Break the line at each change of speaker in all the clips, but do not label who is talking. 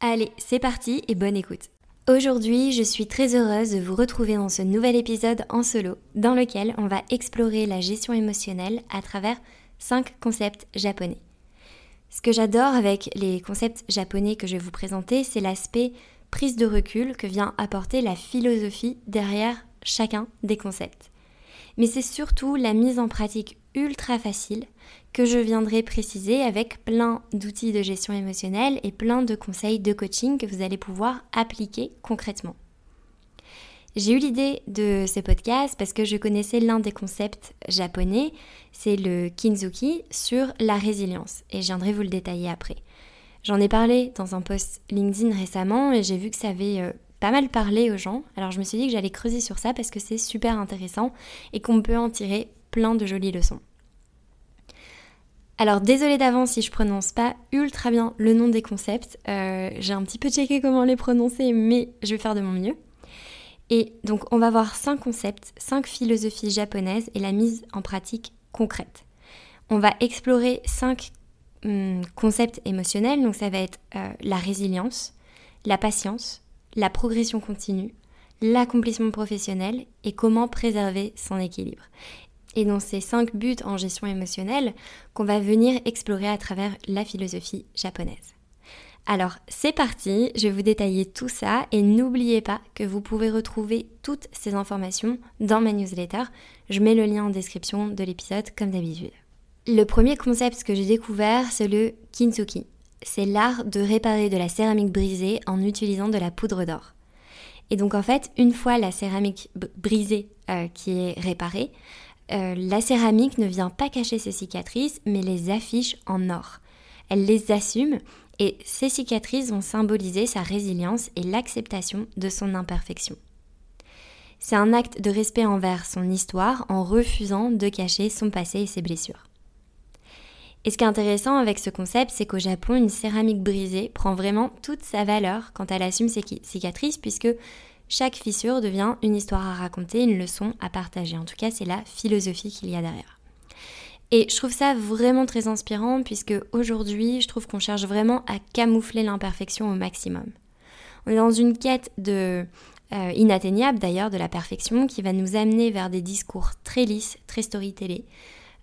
Allez, c'est parti et bonne écoute. Aujourd'hui, je suis très heureuse de vous retrouver dans ce nouvel épisode en solo, dans lequel on va explorer la gestion émotionnelle à travers 5 concepts japonais. Ce que j'adore avec les concepts japonais que je vais vous présenter, c'est l'aspect prise de recul que vient apporter la philosophie derrière chacun des concepts. Mais c'est surtout la mise en pratique ultra facile que je viendrai préciser avec plein d'outils de gestion émotionnelle et plein de conseils de coaching que vous allez pouvoir appliquer concrètement. J'ai eu l'idée de ce podcast parce que je connaissais l'un des concepts japonais, c'est le Kinzuki sur la résilience et je viendrai vous le détailler après. J'en ai parlé dans un post LinkedIn récemment et j'ai vu que ça avait euh, pas mal parlé aux gens. Alors je me suis dit que j'allais creuser sur ça parce que c'est super intéressant et qu'on peut en tirer plein de jolies leçons. Alors désolé d'avance si je prononce pas ultra bien le nom des concepts. Euh, j'ai un petit peu checké comment les prononcer, mais je vais faire de mon mieux. Et donc on va voir cinq concepts, cinq philosophies japonaises et la mise en pratique concrète. On va explorer cinq hum, concepts émotionnels, donc ça va être euh, la résilience, la patience, la progression continue, l'accomplissement professionnel et comment préserver son équilibre et dans ces cinq buts en gestion émotionnelle qu'on va venir explorer à travers la philosophie japonaise. Alors c'est parti, je vais vous détailler tout ça et n'oubliez pas que vous pouvez retrouver toutes ces informations dans ma newsletter. Je mets le lien en description de l'épisode comme d'habitude. Le premier concept que j'ai découvert, c'est le kintsugi. C'est l'art de réparer de la céramique brisée en utilisant de la poudre d'or. Et donc en fait, une fois la céramique brisée euh, qui est réparée, euh, la céramique ne vient pas cacher ses cicatrices, mais les affiche en or. Elle les assume et ces cicatrices vont symboliser sa résilience et l'acceptation de son imperfection. C'est un acte de respect envers son histoire en refusant de cacher son passé et ses blessures. Et ce qui est intéressant avec ce concept, c'est qu'au Japon, une céramique brisée prend vraiment toute sa valeur quand elle assume ses cicatrices, puisque chaque fissure devient une histoire à raconter, une leçon à partager. En tout cas, c'est la philosophie qu'il y a derrière. Et je trouve ça vraiment très inspirant puisque aujourd'hui, je trouve qu'on cherche vraiment à camoufler l'imperfection au maximum. On est dans une quête de euh, inatteignable d'ailleurs de la perfection qui va nous amener vers des discours très lisses, très storytellés,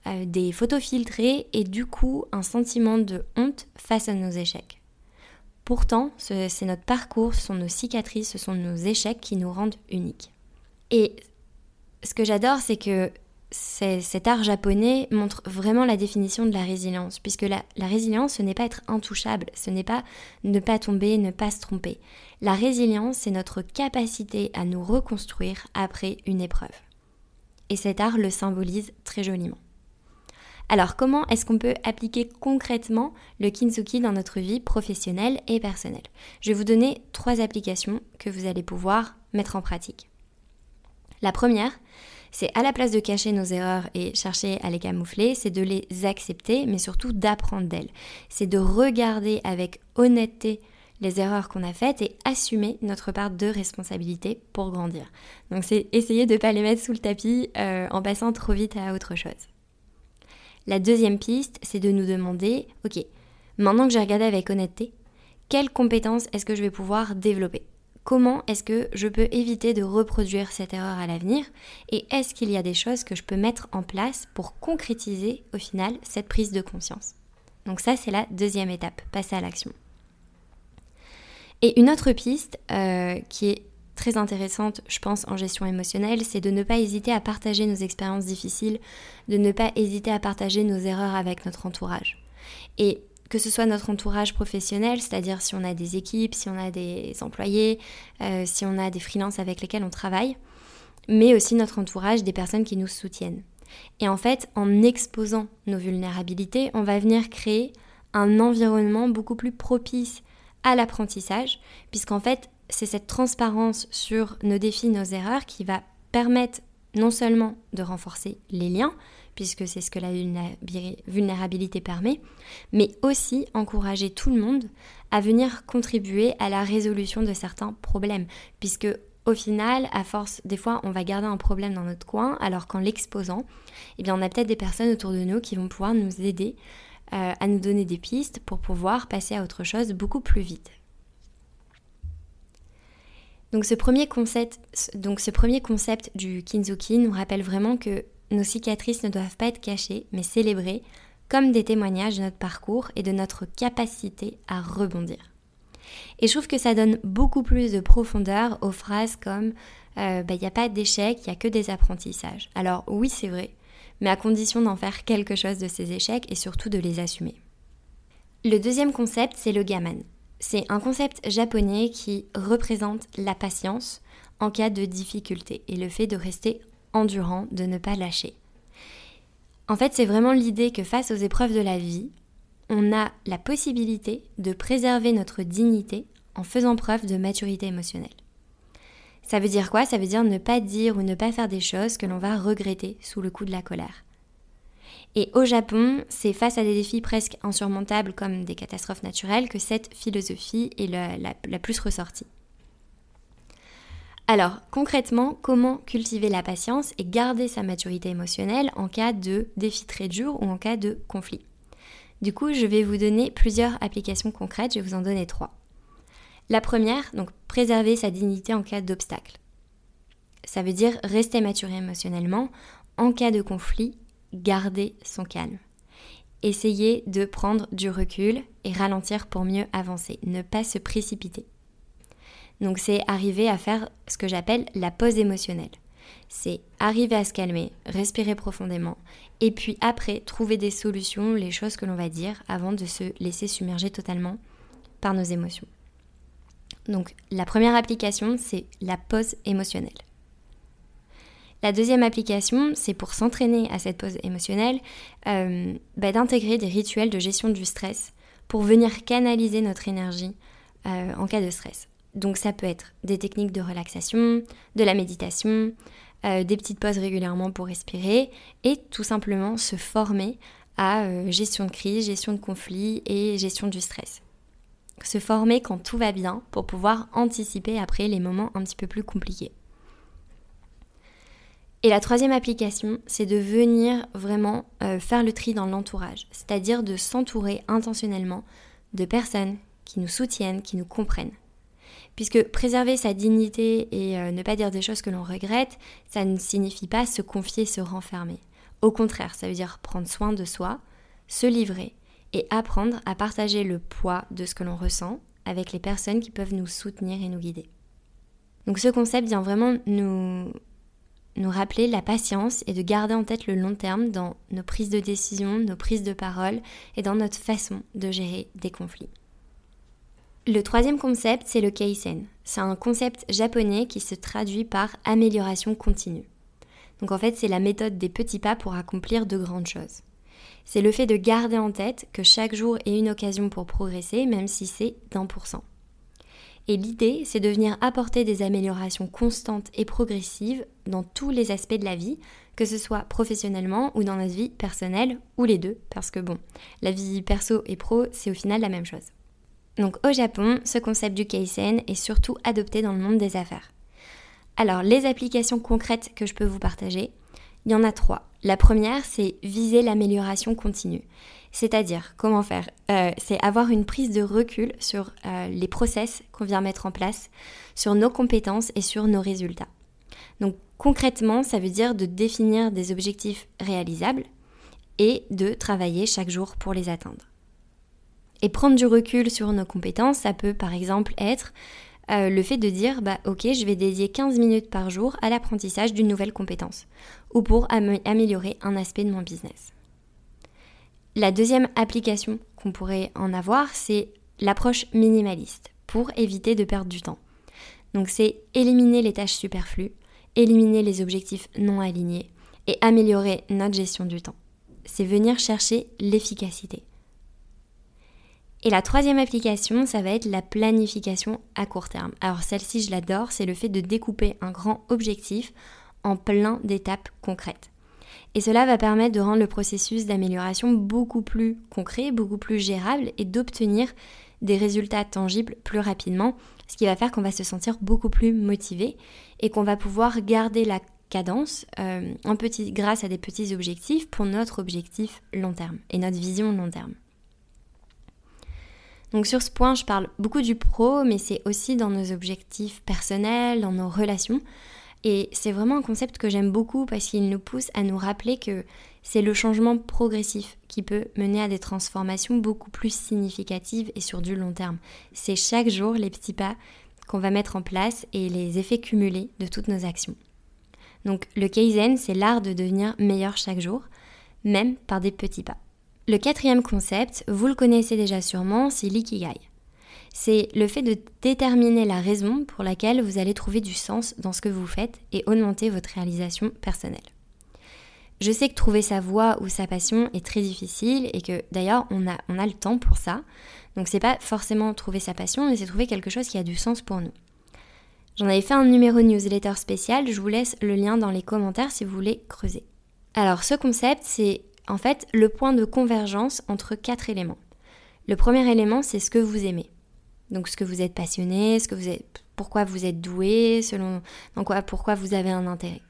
euh, des photos filtrées et du coup un sentiment de honte face à nos échecs. Pourtant, c'est notre parcours, ce sont nos cicatrices, ce sont nos échecs qui nous rendent uniques. Et ce que j'adore, c'est que cet art japonais montre vraiment la définition de la résilience, puisque la, résilience, ce n'est pas être intouchable, ce n'est pas ne pas tomber, ne pas se tromper. La résilience, c'est notre capacité à nous reconstruire après une épreuve. Et cet art le symbolise très joliment. Alors comment est-ce qu'on peut appliquer concrètement le kintsugi dans notre vie professionnelle et personnelle? Je vais vous donner trois applications que vous allez pouvoir mettre en pratique. La première, c'est à la place de cacher nos erreurs et chercher à les camoufler, c'est de les accepter, mais surtout d'apprendre d'elles. C'est de regarder avec honnêteté les erreurs qu'on a faites et assumer notre part de responsabilité pour grandir. Donc c'est essayer de ne pas les mettre sous le tapis euh, en passant trop vite à autre chose. La deuxième piste, c'est de nous demander, ok, maintenant que j'ai regardé avec honnêteté, quelles compétences est-ce que je vais pouvoir développer? Comment est-ce que je peux éviter de reproduire cette erreur à l'avenir? Et est-ce qu'il y a des choses que je peux mettre en place pour concrétiser au final cette prise de conscience? Donc ça, c'est la deuxième étape, passer à l'action. Et une autre piste euh, qui est très intéressante, je pense, en gestion émotionnelle, c'est de ne pas hésiter à partager nos expériences difficiles, de ne pas hésiter à partager nos erreurs avec notre entourage. Et que ce soit notre entourage professionnel, c'est-à-dire si on a des équipes, si on a des employés, euh, si on a des freelances avec lesquels on travaille, mais aussi notre entourage, des personnes qui nous soutiennent. Et en fait, en exposant nos vulnérabilités, on va venir créer un environnement beaucoup plus propice à l'apprentissage, puisqu'en fait, c'est cette transparence sur nos défis, nos erreurs qui va permettre non seulement de renforcer les liens, puisque c'est ce que la vulnérabilité permet, mais aussi encourager tout le monde à venir contribuer à la résolution de certains problèmes, puisque au final, à force, des fois, on va garder un problème dans notre coin, alors qu'en l'exposant, eh bien, on a peut-être des personnes autour de nous qui vont pouvoir nous aider euh, à nous donner des pistes pour pouvoir passer à autre chose beaucoup plus vite. Donc ce premier concept, du Kinzuki nous rappelle vraiment que nos cicatrices ne doivent pas être cachées, mais célébrées comme des témoignages de notre parcours et de notre capacité à rebondir. Et je trouve que ça donne beaucoup plus de profondeur aux phrases comme euh, bah, il n'y a pas d'échec, il n'y a que des apprentissages. Alors oui, c'est vrai, mais à condition d'en faire quelque chose de ces échecs et surtout de les assumer. Le deuxième concept, c'est le gaman. C'est un concept japonais qui représente la patience en cas de difficulté et le fait de rester endurant, de ne pas lâcher. En fait, c'est vraiment l'idée que face aux épreuves de la vie, on a la possibilité de préserver notre dignité en faisant preuve de maturité émotionnelle. Ça veut dire quoi? Ça veut dire ne pas dire ou ne pas faire des choses que l'on va regretter sous le coup de la colère. Et au Japon, c'est face à des défis presque insurmontables comme des catastrophes naturelles que cette philosophie est la, plus ressortie. Alors, concrètement, comment cultiver la patience et garder sa maturité émotionnelle en cas de défi très dur ou en cas de conflit? Du coup, je vais vous donner plusieurs applications concrètes, je vais vous en donner trois. La première, donc préserver sa dignité en cas d'obstacle. Ça veut dire rester mature émotionnellement. En cas de conflit, garder son calme. Essayer de prendre du recul et ralentir pour mieux avancer. Ne pas se précipiter. Donc c'est arriver à faire ce que j'appelle la pause émotionnelle. C'est arriver à se calmer, respirer profondément, et puis après trouver des solutions, les choses que l'on va dire, avant de se laisser submerger totalement par nos émotions. Donc la première application, c'est la pause émotionnelle. La deuxième application, c'est pour s'entraîner à cette pause émotionnelle, euh, bah, d'intégrer des rituels de gestion du stress pour venir canaliser notre énergie euh, en cas de stress. Donc ça peut être des techniques de relaxation, de la méditation, euh, des petites pauses régulièrement pour respirer et tout simplement se former à gestion de crise, gestion de conflit et gestion du stress se former quand tout va bien pour pouvoir anticiper après les moments un petit peu plus compliqués. Et la troisième application, c'est de venir vraiment euh, faire le tri dans l'entourage, c'est-à-dire de s'entourer intentionnellement de personnes qui nous soutiennent, qui nous comprennent. Puisque préserver sa dignité et euh, ne pas dire des choses que l'on regrette, ça ne signifie pas se confier, se renfermer. Au contraire, ça veut dire prendre soin de soi, se livrer et apprendre à partager le poids de ce que l'on ressent avec les personnes qui peuvent nous soutenir et nous guider. Donc ce concept vient vraiment nous, nous rappeler la patience et de garder en tête le long terme dans nos prises de décision, nos prises de parole et dans notre façon de gérer des conflits. Le troisième concept, c'est le Keisen. C'est un concept japonais qui se traduit par amélioration continue. Donc en fait, c'est la méthode des petits pas pour accomplir de grandes choses c'est le fait de garder en tête que chaque jour est une occasion pour progresser, même si c'est d'un pour cent. Et l'idée, c'est de venir apporter des améliorations constantes et progressives dans tous les aspects de la vie, que ce soit professionnellement ou dans notre vie personnelle, ou les deux, parce que bon, la vie perso et pro, c'est au final la même chose. Donc au Japon, ce concept du Kaizen est surtout adopté dans le monde des affaires. Alors, les applications concrètes que je peux vous partager, il y en a trois. La première, c'est viser l'amélioration continue. C'est-à-dire, comment faire euh, C'est avoir une prise de recul sur euh, les process qu'on vient mettre en place, sur nos compétences et sur nos résultats. Donc concrètement, ça veut dire de définir des objectifs réalisables et de travailler chaque jour pour les atteindre. Et prendre du recul sur nos compétences, ça peut par exemple être euh, le fait de dire bah ok je vais dédier 15 minutes par jour à l'apprentissage d'une nouvelle compétence ou pour améliorer un aspect de mon business. La deuxième application qu'on pourrait en avoir, c'est l'approche minimaliste pour éviter de perdre du temps. Donc c'est éliminer les tâches superflues, éliminer les objectifs non alignés et améliorer notre gestion du temps. C'est venir chercher l'efficacité. Et la troisième application, ça va être la planification à court terme. Alors celle-ci, je l'adore, c'est le fait de découper un grand objectif en plein d'étapes concrètes. Et cela va permettre de rendre le processus d'amélioration beaucoup plus concret, beaucoup plus gérable et d'obtenir des résultats tangibles plus rapidement, ce qui va faire qu'on va se sentir beaucoup plus motivé et qu'on va pouvoir garder la cadence euh, petit, grâce à des petits objectifs pour notre objectif long terme et notre vision long terme. Donc sur ce point, je parle beaucoup du pro, mais c'est aussi dans nos objectifs personnels, dans nos relations. Et c'est vraiment un concept que j'aime beaucoup parce qu'il nous pousse à nous rappeler que c'est le changement progressif qui peut mener à des transformations beaucoup plus significatives et sur du long terme. C'est chaque jour les petits pas qu'on va mettre en place et les effets cumulés de toutes nos actions. Donc le Kaizen, c'est l'art de devenir meilleur chaque jour, même par des petits pas. Le quatrième concept, vous le connaissez déjà sûrement, c'est l'ikigai. C'est le fait de déterminer la raison pour laquelle vous allez trouver du sens dans ce que vous faites et augmenter votre réalisation personnelle. Je sais que trouver sa voie ou sa passion est très difficile et que d'ailleurs on a, on a le temps pour ça. Donc c'est pas forcément trouver sa passion, mais c'est trouver quelque chose qui a du sens pour nous. J'en avais fait un numéro newsletter spécial, je vous laisse le lien dans les commentaires si vous voulez creuser. Alors ce concept, c'est en fait le point de convergence entre quatre éléments. Le premier élément, c'est ce que vous aimez. Donc ce que vous êtes passionné, ce que vous êtes, pourquoi vous êtes doué, selon dans quoi, pourquoi vous avez un intérêt.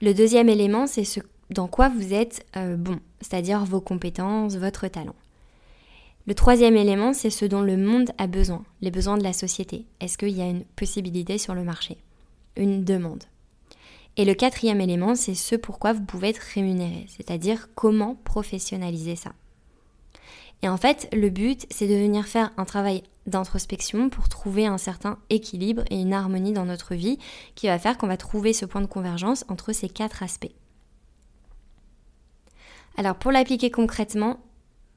Le deuxième élément, c'est ce dans quoi vous êtes euh, bon, c'est-à-dire vos compétences, votre talent. Le troisième élément, c'est ce dont le monde a besoin, les besoins de la société. Est-ce qu'il y a une possibilité sur le marché? Une demande. Et le quatrième élément, c'est ce pourquoi vous pouvez être rémunéré, c'est-à-dire comment professionnaliser ça. Et en fait, le but, c'est de venir faire un travail d'introspection pour trouver un certain équilibre et une harmonie dans notre vie qui va faire qu'on va trouver ce point de convergence entre ces quatre aspects. Alors pour l'appliquer concrètement,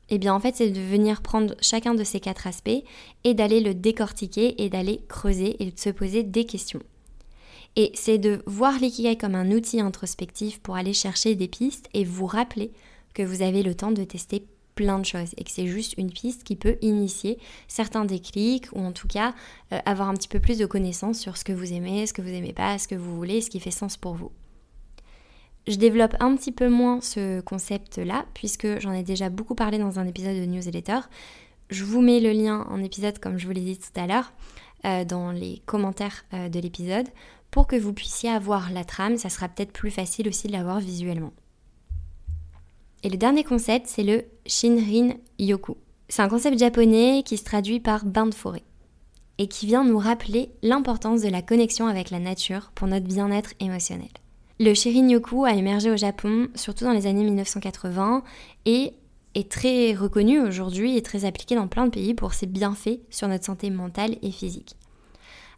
eh bien en fait c'est de venir prendre chacun de ces quatre aspects et d'aller le décortiquer et d'aller creuser et de se poser des questions. Et c'est de voir l'ikigai comme un outil introspectif pour aller chercher des pistes et vous rappeler que vous avez le temps de tester plein de choses et que c'est juste une piste qui peut initier certains déclics ou en tout cas euh, avoir un petit peu plus de connaissances sur ce que vous aimez, ce que vous aimez pas, ce que vous voulez, ce qui fait sens pour vous. Je développe un petit peu moins ce concept-là puisque j'en ai déjà beaucoup parlé dans un épisode de newsletter. Je vous mets le lien en épisode comme je vous l'ai dit tout à l'heure euh, dans les commentaires euh, de l'épisode pour que vous puissiez avoir la trame. Ça sera peut-être plus facile aussi de l'avoir visuellement. Et le dernier concept, c'est le Shinrin Yoku. C'est un concept japonais qui se traduit par bain de forêt et qui vient nous rappeler l'importance de la connexion avec la nature pour notre bien-être émotionnel. Le Shinrin Yoku a émergé au Japon surtout dans les années 1980 et est très reconnu aujourd'hui et très appliqué dans plein de pays pour ses bienfaits sur notre santé mentale et physique.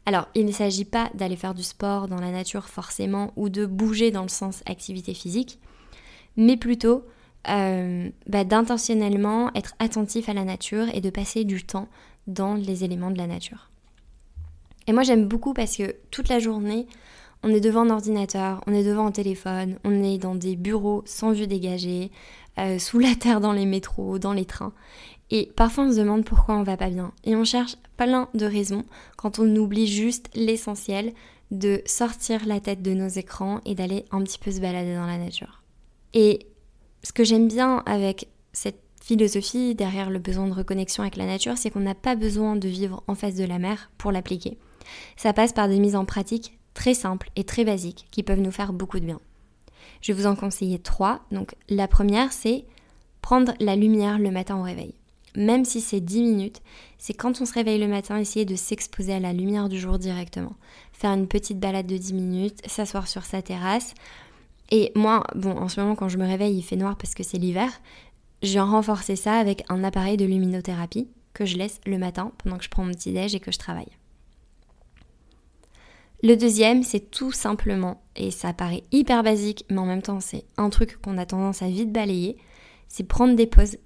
Alors, il ne s'agit pas d'aller faire du sport dans la nature forcément ou de bouger dans le sens activité physique, mais plutôt euh, bah, d'intentionnellement être attentif à la nature et de passer du temps dans les éléments de la nature. Et moi j'aime beaucoup parce que toute la journée, on est devant un ordinateur, on est devant un téléphone, on est dans des bureaux sans vue dégagée, euh, sous la terre dans les métros, dans les trains. Et parfois on se demande pourquoi on va pas bien. Et on cherche plein de raisons quand on oublie juste l'essentiel de sortir la tête de nos écrans et d'aller un petit peu se balader dans la nature. Et ce que j'aime bien avec cette philosophie derrière le besoin de reconnexion avec la nature, c'est qu'on n'a pas besoin de vivre en face de la mer pour l'appliquer. Ça passe par des mises en pratique très simples et très basiques qui peuvent nous faire beaucoup de bien. Je vais vous en conseiller trois. Donc la première, c'est prendre la lumière le matin au réveil. Même si c'est 10 minutes, c'est quand on se réveille le matin, essayer de s'exposer à la lumière du jour directement. Faire une petite balade de 10 minutes, s'asseoir sur sa terrasse, et moi, bon, en ce moment, quand je me réveille, il fait noir parce que c'est l'hiver. J'ai renforcé ça avec un appareil de luminothérapie que je laisse le matin pendant que je prends mon petit déj et que je travaille. Le deuxième, c'est tout simplement, et ça paraît hyper basique, mais en même temps c'est un truc qu'on a tendance à vite balayer, c'est prendre des pauses.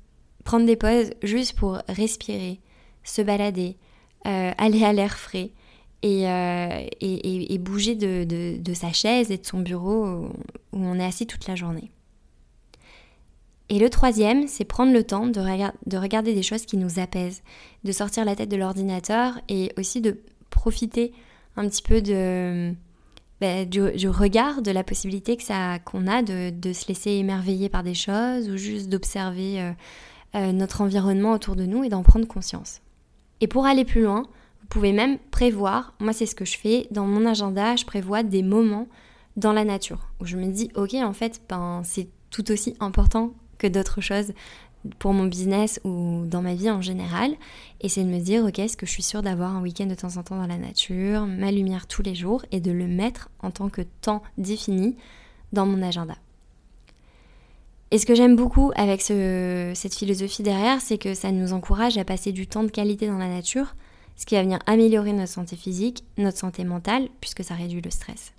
Prendre des pauses juste pour respirer, se balader, euh, aller à l'air frais et, euh, et, bouger de, de, sa chaise et de son bureau où on est assis toute la journée. Et le troisième, c'est prendre le temps de, de, regarder des choses qui nous apaisent, de sortir la tête de l'ordinateur et aussi de profiter un petit peu de, bah, du, regard, de la possibilité que ça qu'on a de, de, se laisser émerveiller par des choses ou juste d'observer euh, euh, notre environnement autour de nous et d'en prendre conscience. Et pour aller plus loin, vous pouvez même prévoir, moi c'est ce que je fais, dans mon agenda, je prévois des moments dans la nature où je me dis ok en fait ben, c'est tout aussi important que d'autres choses pour mon business ou dans ma vie en général. Et c'est de me dire, ok, est-ce que je suis sûre d'avoir un week-end de temps en temps dans la nature, ma lumière tous les jours, et de le mettre en tant que temps défini dans mon agenda. Et ce que j'aime beaucoup avec cette philosophie derrière, c'est que ça nous encourage à passer du temps de qualité dans la nature, ce qui va venir améliorer notre santé physique, notre santé mentale, puisque ça réduit le stress.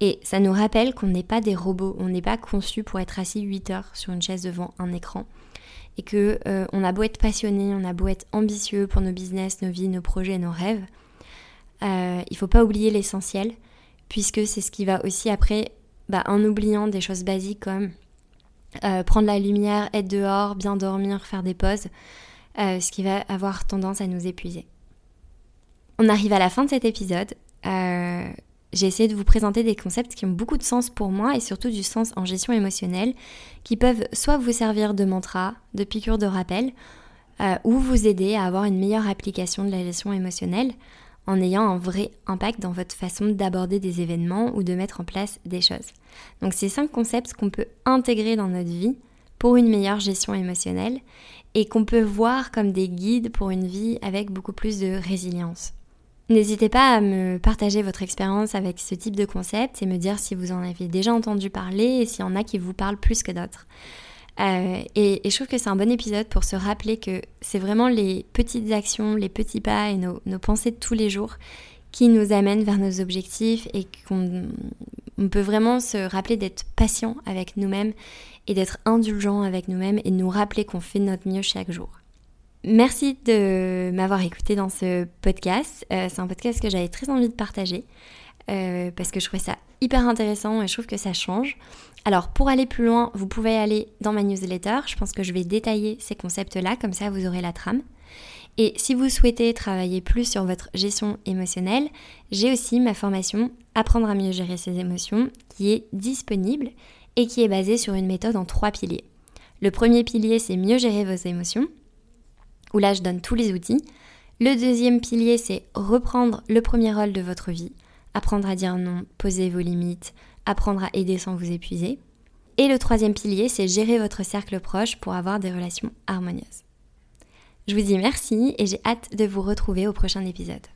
Et ça nous rappelle qu'on n'est pas des robots, on n'est pas conçu pour être assis 8 heures sur une chaise devant un écran et que euh, on a beau être passionné, on a beau être ambitieux pour nos business, nos vies, nos projets, nos rêves, euh, il faut pas oublier l'essentiel, puisque c'est ce qui va aussi après, bah, en oubliant des choses basiques comme euh, prendre la lumière, être dehors, bien dormir, faire des pauses, euh, ce qui va avoir tendance à nous épuiser. On arrive à la fin de cet épisode j'ai essayé de vous présenter des concepts qui ont beaucoup de sens pour moi et surtout du sens en gestion émotionnelle, qui peuvent soit vous servir de mantra, de piqûre de rappel, euh, ou vous aider à avoir une meilleure application de la gestion émotionnelle en ayant un vrai impact dans votre façon d'aborder des événements ou de mettre en place des choses. Donc c'est cinq concepts qu'on peut intégrer dans notre vie pour une meilleure gestion émotionnelle et qu'on peut voir comme des guides pour une vie avec beaucoup plus de résilience. N'hésitez pas à me partager votre expérience avec ce type de concept et me dire si vous en avez déjà entendu parler et s'il y en a qui vous parlent plus que d'autres. Euh, et, je trouve que c'est un bon épisode pour se rappeler que c'est vraiment les petites actions, les petits pas et nos, pensées de tous les jours qui nous amènent vers nos objectifs et qu'on peut vraiment se rappeler d'être patient avec nous-mêmes et d'être indulgent avec nous-mêmes et nous rappeler qu'on fait notre mieux chaque jour. Merci de m'avoir écouté dans ce podcast. Euh, c'est un podcast que j'avais très envie de partager euh, parce que je trouvais ça hyper intéressant et je trouve que ça change. Alors pour aller plus loin, vous pouvez aller dans ma newsletter. Je pense que je vais détailler ces concepts-là, comme ça vous aurez la trame. Et si vous souhaitez travailler plus sur votre gestion émotionnelle, j'ai aussi ma formation Apprendre à mieux gérer ses émotions qui est disponible et qui est basée sur une méthode en trois piliers. Le premier pilier, c'est mieux gérer vos émotions où là je donne tous les outils. Le deuxième pilier, c'est reprendre le premier rôle de votre vie, apprendre à dire non, poser vos limites, apprendre à aider sans vous épuiser. Et le troisième pilier, c'est gérer votre cercle proche pour avoir des relations harmonieuses. Je vous dis merci et j'ai hâte de vous retrouver au prochain épisode.